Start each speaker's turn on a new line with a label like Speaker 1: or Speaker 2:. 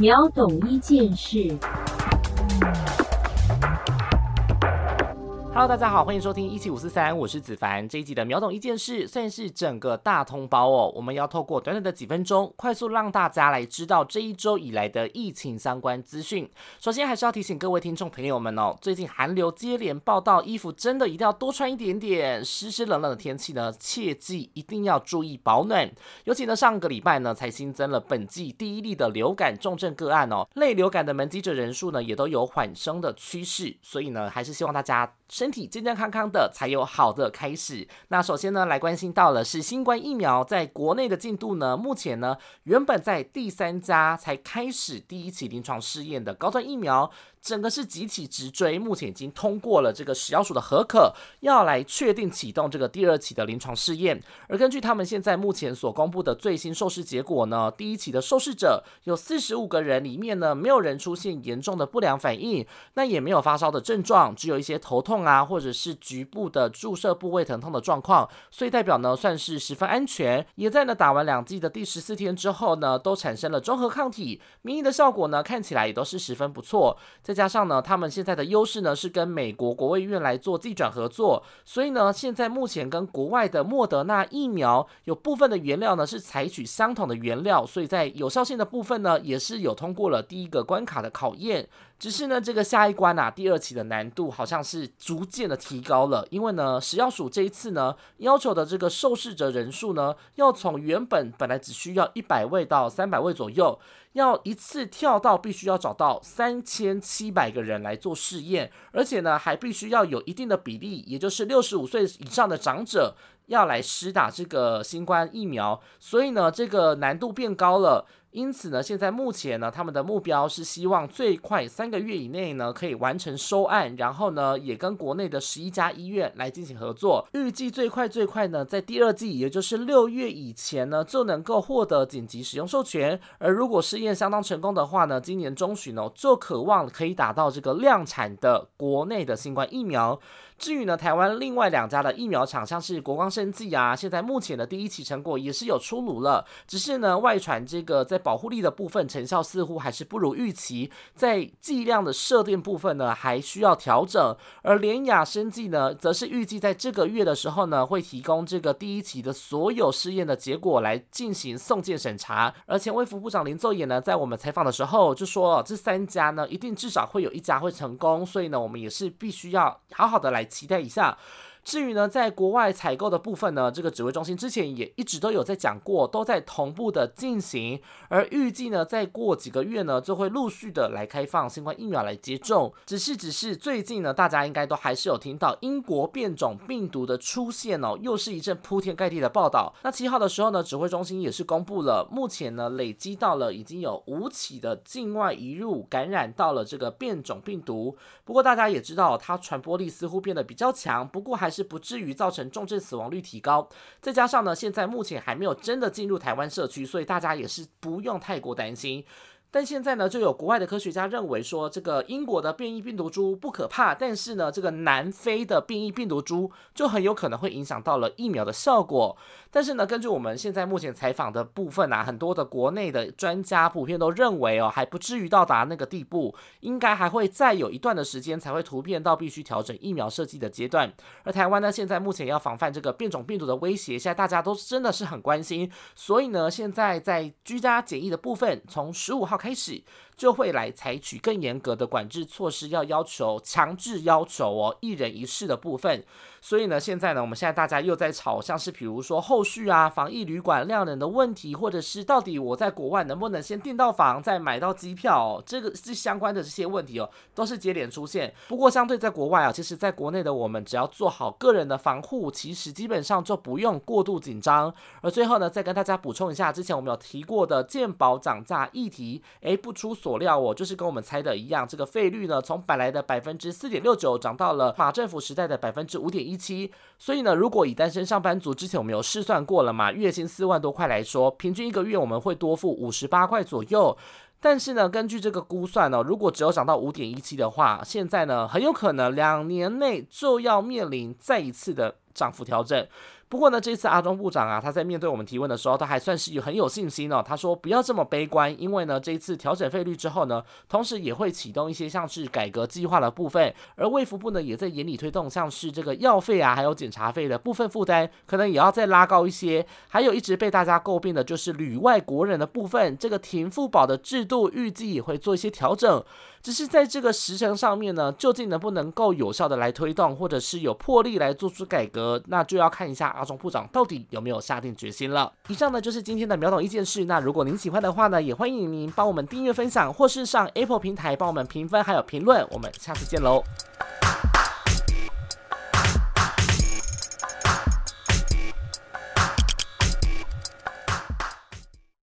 Speaker 1: 秒懂一件事。
Speaker 2: Hello，大家好，欢迎收听一七五四三，我是子凡。这一集的秒懂一件事算是整个大通包哦。我们要透过短短的几分钟，快速让大家来知道这一周以来的疫情相关资讯。首先还是要提醒各位听众朋友们哦，最近寒流接连报道，衣服真的一定要多穿一点点。湿湿冷冷的天气呢，切记一定要注意保暖。尤其呢，上个礼拜呢才新增了本季第一例的流感重症个案哦，类流感的门急诊人数呢也都有缓升的趋势，所以呢，还是希望大家。身体健健康康的才有好的开始。那首先呢，来关心到了是新冠疫苗在国内的进度呢。目前呢，原本在第三家才开始第一期临床试验的高端疫苗。整个是集体直追，目前已经通过了这个食药署的核可，要来确定启动这个第二期的临床试验。而根据他们现在目前所公布的最新受试结果呢，第一期的受试者有四十五个人里面呢，没有人出现严重的不良反应，那也没有发烧的症状，只有一些头痛啊，或者是局部的注射部位疼痛的状况，所以代表呢算是十分安全。也在呢打完两剂的第十四天之后呢，都产生了中和抗体，免疫的效果呢看起来也都是十分不错。再加上呢，他们现在的优势呢是跟美国国卫院来做自转合作，所以呢，现在目前跟国外的莫德纳疫苗有部分的原料呢是采取相同的原料，所以在有效性的部分呢也是有通过了第一个关卡的考验。只是呢，这个下一关啊，第二期的难度好像是逐渐的提高了，因为呢，食药署这一次呢要求的这个受试者人数呢，要从原本本来只需要一百位到三百位左右，要一次跳到必须要找到三千七百个人来做试验，而且呢，还必须要有一定的比例，也就是六十五岁以上的长者要来施打这个新冠疫苗，所以呢，这个难度变高了。因此呢，现在目前呢，他们的目标是希望最快三个月以内呢，可以完成收案，然后呢，也跟国内的十一家医院来进行合作。预计最快最快呢，在第二季，也就是六月以前呢，就能够获得紧急使用授权。而如果是试验相当成功的话呢，今年中旬呢，就渴望可以打到这个量产的国内的新冠疫苗。至于呢，台湾另外两家的疫苗厂，像是国光生技啊，现在目前的第一期成果也是有出炉了。只是呢，外传这个在保护力的部分成效似乎还是不如预期，在剂量的设定部分呢，还需要调整。而联雅生技呢，则是预计在这个月的时候呢，会提供这个第一期的所有试验的结果来进行送件审查。而前卫副部长林奏也呢，在我们采访的时候就说，这三家呢，一定至少会有一家会成功，所以呢，我们也是必须要好好的来。期待一下。至于呢，在国外采购的部分呢，这个指挥中心之前也一直都有在讲过，都在同步的进行。而预计呢，再过几个月呢，就会陆续的来开放新冠疫苗来接种。只是，只是最近呢，大家应该都还是有听到英国变种病毒的出现哦，又是一阵铺天盖地的报道。那七号的时候呢，指挥中心也是公布了，目前呢累积到了已经有五起的境外移入感染到了这个变种病毒。不过大家也知道，它传播力似乎变得比较强，不过还。是不至于造成重症死亡率提高，再加上呢，现在目前还没有真的进入台湾社区，所以大家也是不用太过担心。但现在呢，就有国外的科学家认为说，这个英国的变异病毒株不可怕，但是呢，这个南非的变异病毒株就很有可能会影响到了疫苗的效果。但是呢，根据我们现在目前采访的部分啊，很多的国内的专家普遍都认为哦，还不至于到达那个地步，应该还会再有一段的时间才会突变到必须调整疫苗设计的阶段。而台湾呢，现在目前要防范这个变种病毒的威胁，现在大家都真的是很关心，所以呢，现在在居家检疫的部分，从十五号开始。就会来采取更严格的管制措施，要要求强制要求哦，一人一室的部分。所以呢，现在呢，我们现在大家又在吵，像是比如说后续啊，防疫旅馆量人的问题，或者是到底我在国外能不能先订到房，再买到机票，这个是相关的这些问题哦，都是接连出现。不过相对在国外啊，其实在国内的我们只要做好个人的防护，其实基本上就不用过度紧张。而最后呢，再跟大家补充一下，之前我们有提过的健保涨价议题，诶，不出所料哦，就是跟我们猜的一样，这个费率呢，从本来的百分之四点六九涨到了马政府时代的百分之五点一。七，所以呢，如果以单身上班族之前我们有试算过了嘛，月薪四万多块来说，平均一个月我们会多付五十八块左右。但是呢，根据这个估算呢，如果只有涨到五点一七的话，现在呢，很有可能两年内就要面临再一次的涨幅调整。不过呢，这次阿中部长啊，他在面对我们提问的时候，他还算是有很有信心哦。他说不要这么悲观，因为呢，这一次调整费率之后呢，同时也会启动一些像是改革计划的部分，而卫福部呢也在严厉推动，像是这个药费啊，还有检查费的部分负担，可能也要再拉高一些。还有一直被大家诟病的就是旅外国人的部分，这个停付保的制度预计也会做一些调整。只是在这个时程上面呢，究竟能不能够有效的来推动，或者是有魄力来做出改革，那就要看一下阿中部长到底有没有下定决心了。以上呢就是今天的秒懂一件事。那如果您喜欢的话呢，也欢迎您帮我们订阅、分享，或是上 Apple 平台帮我们评分还有评论。我们下次见喽。